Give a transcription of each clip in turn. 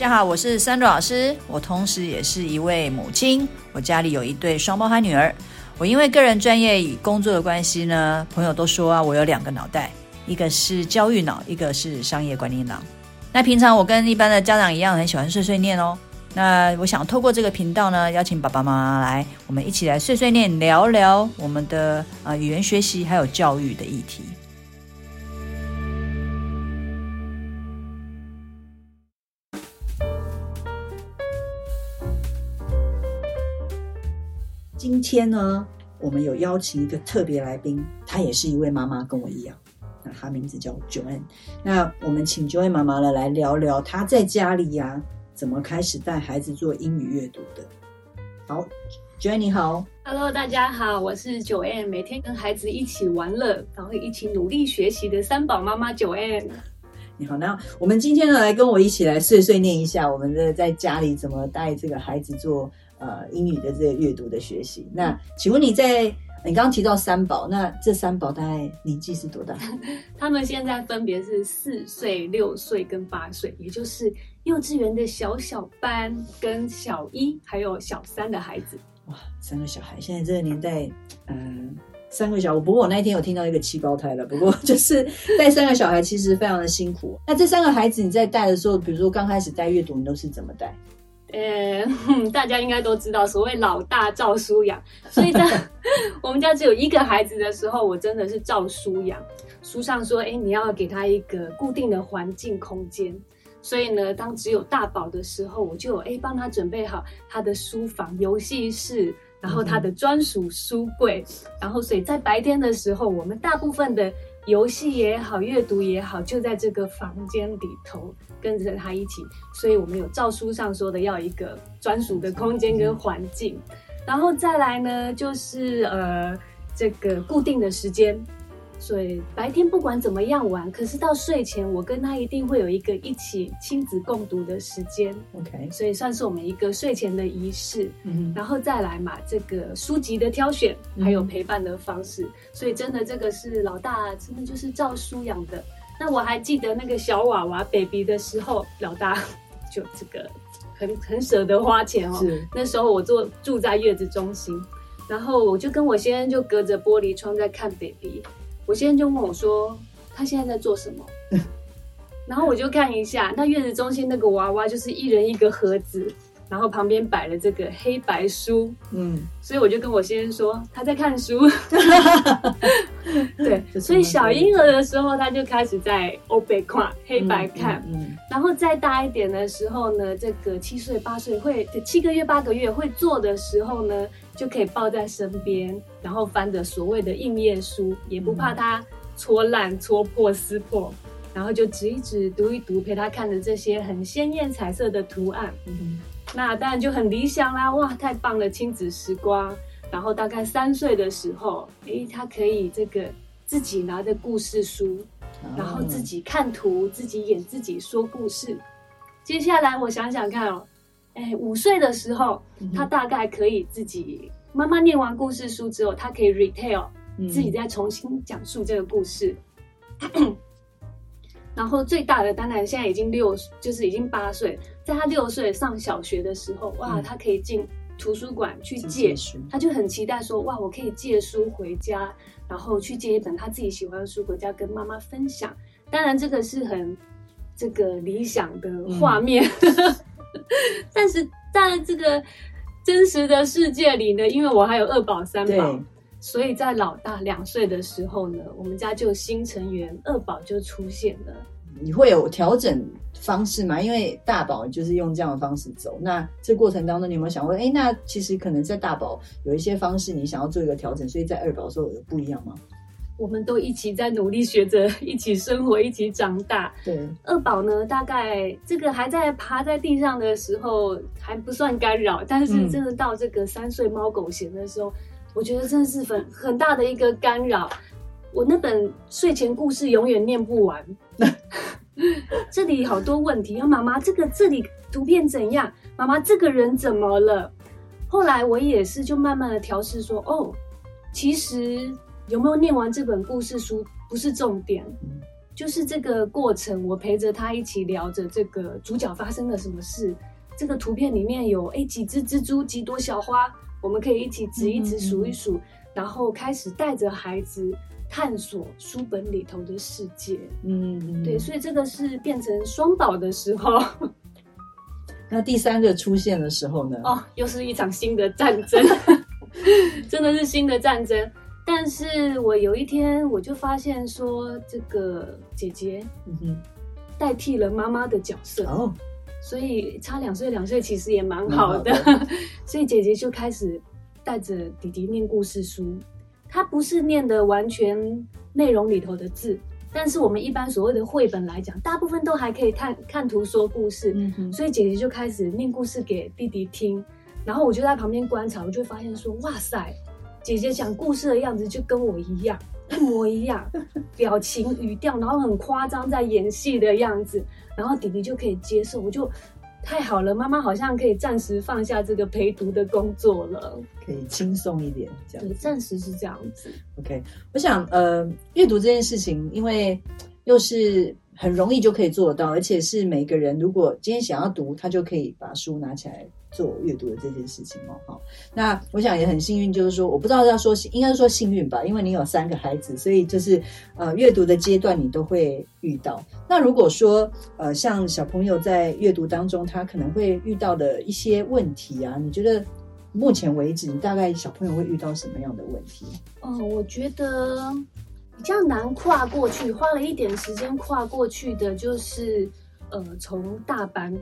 大家好，我是珊如老师，我同时也是一位母亲。我家里有一对双胞胎女儿。我因为个人专业与工作的关系呢，朋友都说啊，我有两个脑袋，一个是教育脑，一个是商业管理脑。那平常我跟一般的家长一样，很喜欢碎碎念哦。那我想透过这个频道呢，邀请爸爸妈妈来，我们一起来碎碎念，聊聊我们的呃语言学习还有教育的议题。天呢，我们有邀请一个特别来宾，她也是一位妈妈，跟我一样。那她名字叫 Joanne。那我们请 Joanne 妈妈呢来聊聊她在家里呀、啊，怎么开始带孩子做英语阅读的。好，Joanne 你好，Hello，大家好，我是 Joanne，每天跟孩子一起玩乐，然后一起努力学习的三宝妈妈 Joanne。你好，那我们今天呢来跟我一起来碎碎念一下，我们的在家里怎么带这个孩子做。呃，英语的这个阅读的学习，那请问你在你刚刚提到三宝，那这三宝大概年纪是多大？他们现在分别是四岁、六岁跟八岁，也就是幼稚园的小小班跟小一还有小三的孩子。哇，三个小孩，现在这个年代，嗯、呃，三个小，不过我那一天有听到一个七胞胎了，不过 就是带三个小孩其实非常的辛苦。那这三个孩子你在带的时候，比如说刚开始带阅读，你都是怎么带？呃、嗯，大家应该都知道，所谓老大照书养，所以在 我们家只有一个孩子的时候，我真的是照书养。书上说，哎，你要给他一个固定的环境空间。所以呢，当只有大宝的时候，我就哎帮他准备好他的书房、游戏室，然后他的专属书柜。然后，所以在白天的时候，我们大部分的游戏也好，阅读也好，就在这个房间里头。跟着他一起，所以我们有照书上说的要一个专属的空间跟环境，然后再来呢，就是呃这个固定的时间，所以白天不管怎么样玩，可是到睡前我跟他一定会有一个一起亲子共读的时间，OK，所以算是我们一个睡前的仪式，嗯，然后再来嘛，这个书籍的挑选还有陪伴的方式，所以真的这个是老大真的就是照书养的。那我还记得那个小娃娃 baby 的时候，老大就这个很很舍得花钱哦。是那时候我坐住在月子中心，然后我就跟我先生就隔着玻璃窗在看 baby，我先生就问我说他现在在做什么？然后我就看一下，那月子中心那个娃娃就是一人一个盒子。然后旁边摆了这个黑白书，嗯，所以我就跟我先生说他在看书，对，所以小婴儿的时候他就开始在欧北看黑白看，嗯，嗯嗯，然后再大一点的时候呢，这个七岁八岁会七个月八个月会做的时候呢，就可以抱在身边，然后翻着所谓的硬页书，也不怕它戳烂、戳破、撕破，然后就指一指、读一读，陪他看着这些很鲜艳彩色的图案，嗯。那当然就很理想啦！哇，太棒了，亲子时光。然后大概三岁的时候，诶，他可以这个自己拿着故事书，然后自己看图，自己演，自己说故事。接下来我想想看哦，诶，五岁的时候，他大概可以自己妈妈念完故事书之后，他可以 retell，自己再重新讲述这个故事。然后最大的当然现在已经六，就是已经八岁，在他六岁上小学的时候，哇，他可以进图书馆去借书，他就很期待说，哇，我可以借书回家，然后去借一本他自己喜欢的书回家跟妈妈分享。当然这个是很这个理想的画面，嗯、但是在这个真实的世界里呢，因为我还有二宝三宝。所以在老大两岁的时候呢，我们家就新成员二宝就出现了。你会有调整方式吗？因为大宝就是用这样的方式走。那这过程当中，你有没有想过，哎，那其实可能在大宝有一些方式，你想要做一个调整，所以在二宝的时候有不一样吗？我们都一起在努力学着，一起生活，一起长大。对，二宝呢，大概这个还在爬在地上的时候还不算干扰，但是真的到这个三岁猫狗嫌的时候。嗯我觉得真的是很很大的一个干扰，我那本睡前故事永远念不完。这里好多问题，妈妈这个这里图片怎样？妈妈这个人怎么了？后来我也是就慢慢的调试说，哦，其实有没有念完这本故事书不是重点，就是这个过程，我陪着他一起聊着这个主角发生了什么事。这个图片里面有哎几只蜘蛛，几朵小花，我们可以一起指一指，数一数，然后开始带着孩子探索书本里头的世界。嗯，对，所以这个是变成双宝的时候。那第三个出现的时候呢？哦，又是一场新的战争，真的是新的战争。但是我有一天我就发现说，这个姐姐，嗯哼，代替了妈妈的角色哦，所以差两岁两岁其实也蛮好的。好的 所以姐姐就开始带着弟弟念故事书，她不是念的完全内容里头的字。但是我们一般所谓的绘本来讲，大部分都还可以看看图说故事，所以姐姐就开始念故事给弟弟听，然后我就在旁边观察，我就发现说，哇塞，姐姐讲故事的样子就跟我一样，一模一样，表情语调，然后很夸张在演戏的样子，然后弟弟就可以接受，我就。太好了，妈妈好像可以暂时放下这个陪读的工作了，可以轻松一点，这样。对，暂时是这样子。OK，我想，呃，阅读这件事情，因为又是。很容易就可以做得到，而且是每个人如果今天想要读，他就可以把书拿起来做阅读的这件事情哦。好，那我想也很幸运，就是说我不知道要说应该说幸运吧，因为你有三个孩子，所以就是呃阅读的阶段你都会遇到。那如果说呃像小朋友在阅读当中，他可能会遇到的一些问题啊，你觉得目前为止你大概小朋友会遇到什么样的问题？哦，我觉得。比较难跨过去，花了一点时间跨过去的，就是呃，从大班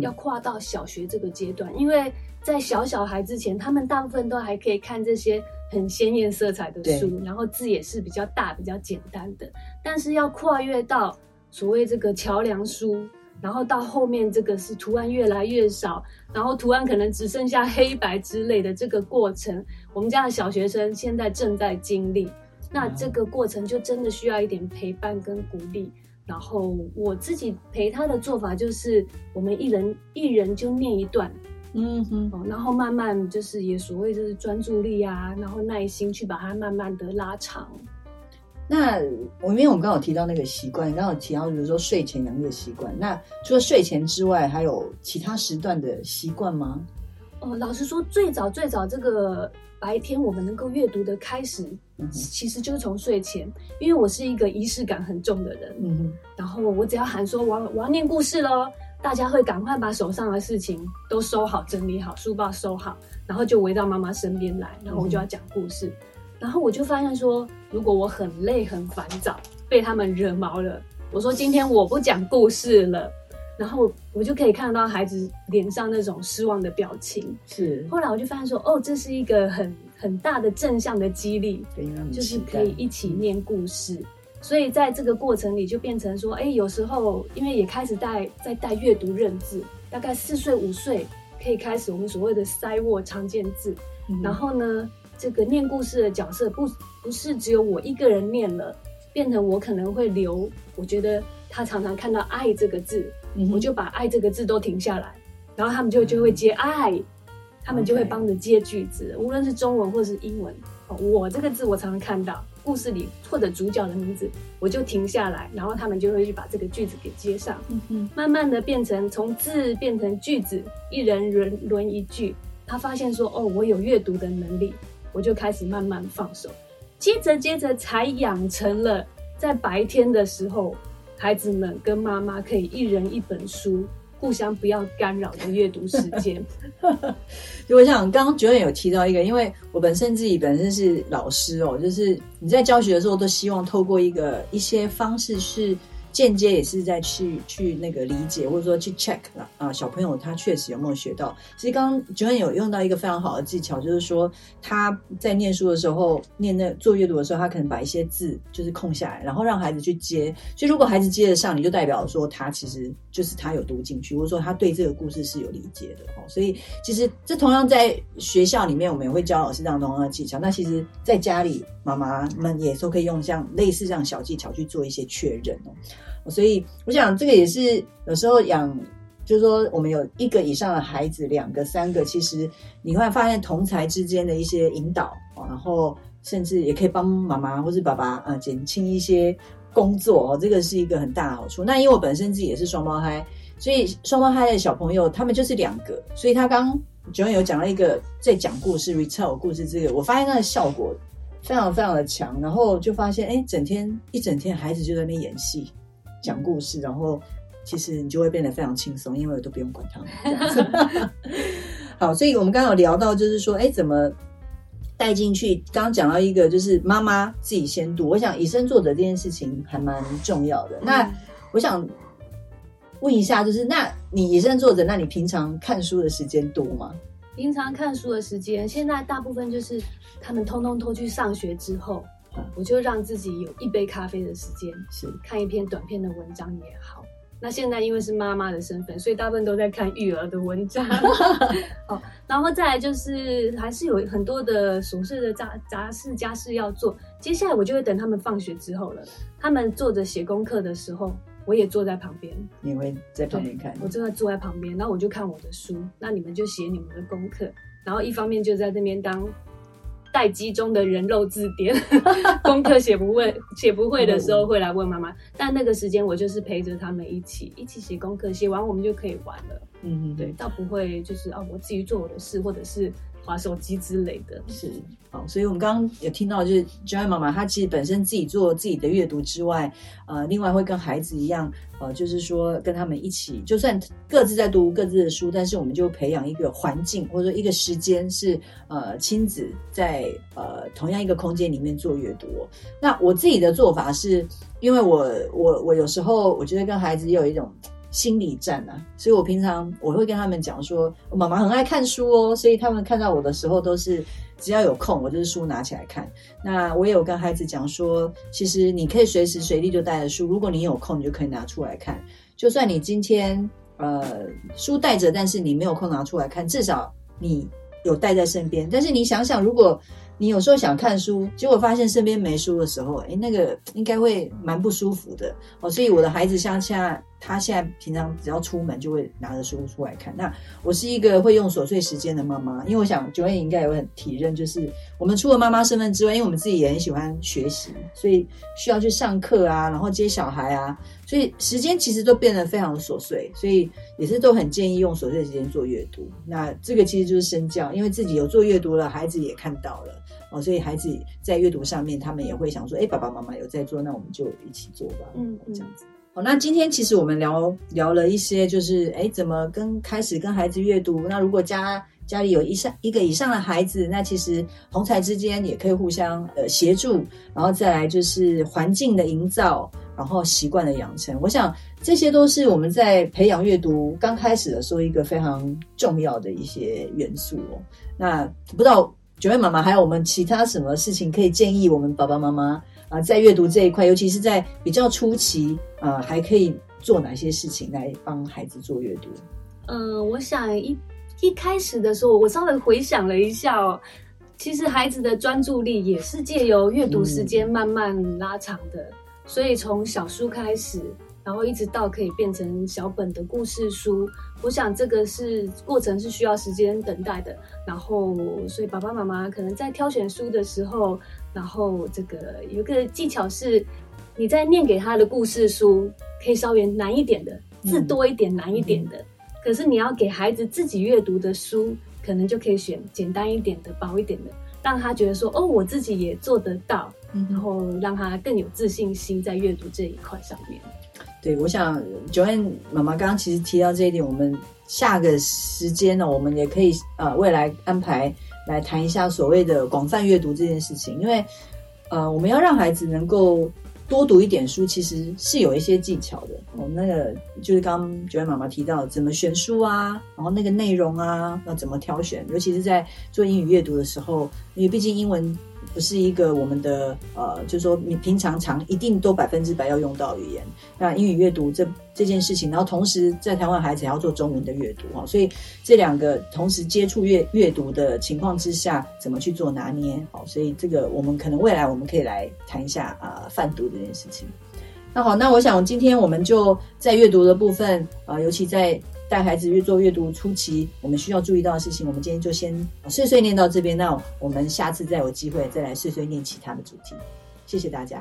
要跨到小学这个阶段，嗯，因为在小小孩之前，他们大部分都还可以看这些很鲜艳色彩的书，然后字也是比较大、比较简单的。但是要跨越到所谓这个桥梁书，然后到后面这个是图案越来越少，然后图案可能只剩下黑白之类的这个过程，我们家的小学生现在正在经历。那这个过程就真的需要一点陪伴跟鼓励，然后我自己陪他的做法就是，我们一人一人就念一段，嗯哼，然后慢慢就是也所谓就是专注力啊，然后耐心去把它慢慢的拉长。那我因为我们刚好提到那个习惯，刚好提到比如说睡前养阅习惯，那除了睡前之外，还有其他时段的习惯吗？哦，老实说，最早最早这个白天我们能够阅读的开始，嗯、其实就是从睡前，因为我是一个仪式感很重的人，嗯哼，然后我只要喊说我要我要念故事喽，大家会赶快把手上的事情都收好、整理好，书包收好，然后就围到妈妈身边来，然后我就要讲故事，嗯、然后我就发现说，如果我很累很烦躁，被他们惹毛了，我说今天我不讲故事了。然后我就可以看到孩子脸上那种失望的表情。是，后来我就发现说，哦，这是一个很很大的正向的激励，就是可以一起念故事。嗯。所以在这个过程里，就变成说，哎，有时候因为也开始带在带阅读认字，大概四岁五岁可以开始我们所谓的塞握常见字。嗯。然后呢，这个念故事的角色不不是只有我一个人念了，变成我可能会留。我觉得他常常看到“爱”这个字。我就把“爱”这个字都停下来，然后他们就就会接“爱”，他们就会帮着接句子，无论是中文或是英文。我这个字我常常看到故事里或者主角的名字，我就停下来，然后他们就会去把这个句子给接上。慢慢的变成从字变成句子，一人轮轮一句。他发现说：“哦，我有阅读的能力。”我就开始慢慢放手，接着接着才养成了在白天的时候。孩子们跟妈妈可以一人一本书，互相不要干扰的阅读时间。就我想刚刚九点有提到一个，因为我本身自己本身是老师哦，就是你在教学的时候都希望透过一个一些方式是。间接也是在去去那个理解，或者说去 check 啊，啊，小朋友他确实有没有学到。其实刚刚 Joanne 有用到一个非常好的技巧，就是说他在念书的时候，念那做阅读的时候，他可能把一些字就是空下来，然后让孩子去接。所以如果孩子接得上，你就代表说他其实就是他有读进去，或者说他对这个故事是有理解的哦。所以其实这同样在学校里面，我们也会教老师这样同样的技巧。那其实在家里，妈妈们也都可以用像类似这样小技巧去做一些确认哦。所以我想，这个也是有时候养，就是说我们有一个以上的孩子，两个、三个，其实你会发现同才之间的一些引导，然后甚至也可以帮妈妈或是爸爸啊减轻一些工作哦，这个是一个很大的好处。那因为我本身自己也是双胞胎，所以双胞胎的小朋友他们就是两个，所以他刚 Joanne 有讲了一个在讲故事 retell 故事这个，我发现它的效果非常非常的强，然后就发现哎，整天一整天孩子就在那边演戏讲故事，然后其实你就会变得非常轻松，因为我都不用管他们。好，所以我们刚刚有聊到就是说，哎，怎么？带进去，刚刚讲到一个就是妈妈自己先读，我想以身作则这件事情还蛮重要的。那我想问一下，就是那你以身作则，那你平常看书的时间多吗？平常看书的时间，现在大部分就是他们通通都去上学之后，嗯，我就让自己有一杯咖啡的时间，是看一篇短篇的文章也好。那现在因为是妈妈的身份，所以大部分都在看育儿的文章。好，然后再来就是还是有很多的琐碎的杂杂事家事要做。接下来我就会等他们放学之后了，他们坐着写功课的时候，我也坐在旁边。你会在旁边看？我正在坐在旁边，然后我就看我的书，那你们就写你们的功课，然后一方面就在那边当。待机中的人肉字典，功课写不会写不会的时候会来问妈妈，但那个时间我就是陪着他们一起一起写功课，写完我们就可以玩了。嗯嗯，对，倒不会就是啊，我自己做我的事，或者是。滑手机之类的，是好，所以我们刚刚有听到，就是 Joanne 妈妈她其实本身自己做自己的阅读之外，呃，另外会跟孩子一样，呃，就是说跟他们一起，就算各自在读各自的书，但是我们就培养一个环境或者说一个时间是呃亲子在呃同样一个空间里面做阅读。那我自己的做法是，因为我我我有时候我觉得跟孩子也有一种。心理战啊，所以我平常我会跟他们讲说，我妈妈很爱看书哦，所以他们看到我的时候都是只要有空，我就是书拿起来看。那我也有跟孩子讲说，其实你可以随时随地就带着书，如果你有空，你就可以拿出来看。就算你今天呃书带着，但是你没有空拿出来看，至少你有带在身边。但是你想想，如果你有时候想看书，结果发现身边没书的时候，诶，那个应该会蛮不舒服的哦。所以我的孩子像现在，他现在平常只要出门就会拿着书出来看。那我是一个会用琐碎时间的妈妈，因为我想 Joanne 应该也会很体认，就是我们除了妈妈身份之外，因为我们自己也很喜欢学习，所以需要去上课啊，然后接小孩啊，所以时间其实都变得非常的琐碎，所以也是都很建议用琐碎时间做阅读。那这个其实就是身教，因为自己有做阅读了，孩子也看到了。哦，所以孩子在阅读上面，他们也会想说，哎，爸爸妈妈有在做，那我们就一起做吧。嗯，这样子。好，那今天其实我们聊聊了一些，就是哎，怎么跟开始跟孩子阅读。那如果家家里有一上一个以上的孩子，那其实同才之间也可以互相呃协助，然后再来就是环境的营造，然后习惯的养成。我想这些都是我们在培养阅读刚开始的时候一个非常重要的一些元素哦。那不知道。Joanne 妈妈，还有我们其他什么事情可以建议我们爸爸妈妈啊，在阅读这一块，尤其是在比较初期啊，还可以做哪些事情来帮孩子做阅读？嗯、我想一一开始的时候，我稍微回想了一下哦，其实孩子的专注力也是借由阅读时间慢慢拉长的，所以从小书开始。然后一直到可以变成小本的故事书，我想这个是过程是需要时间等待的。然后，所以爸爸妈妈可能在挑选书的时候，然后这个有一个技巧是，你在念给他的故事书可以稍微难一点的，字多一点难一点的。嗯、可是你要给孩子自己阅读的书，可能就可以选简单一点的、薄一点的，让他觉得说哦，我自己也做得到，然后让他更有自信心在阅读这一块上面。对，我想 Joanne 妈妈刚刚其实提到这一点，我们下个时间呢，我们也可以呃未来安排来谈一下所谓的广泛阅读这件事情，因为呃我们要让孩子能够多读一点书，其实是有一些技巧的。我们那个就是刚刚 Joanne 妈妈提到怎么选书啊，然后那个内容啊要怎么挑选，尤其是在做英语阅读的时候，因为毕竟英文。不是一个我们的呃，就是说你平常常一定都百分之百要用到语言。那英语阅读这这件事情，然后同时在台湾孩子还要做中文的阅读哈，所以这两个同时接触阅阅读的情况之下，怎么去做拿捏？好，所以这个我们可能未来我们可以来谈一下啊，泛读这件事情。那好，那我想今天我们就在阅读的部分啊，尤其在。带孩子越做阅读初期，我们需要注意到的事情，我们今天就先碎碎念到这边。那我们下次再有机会再来碎碎念其他的主题。谢谢大家。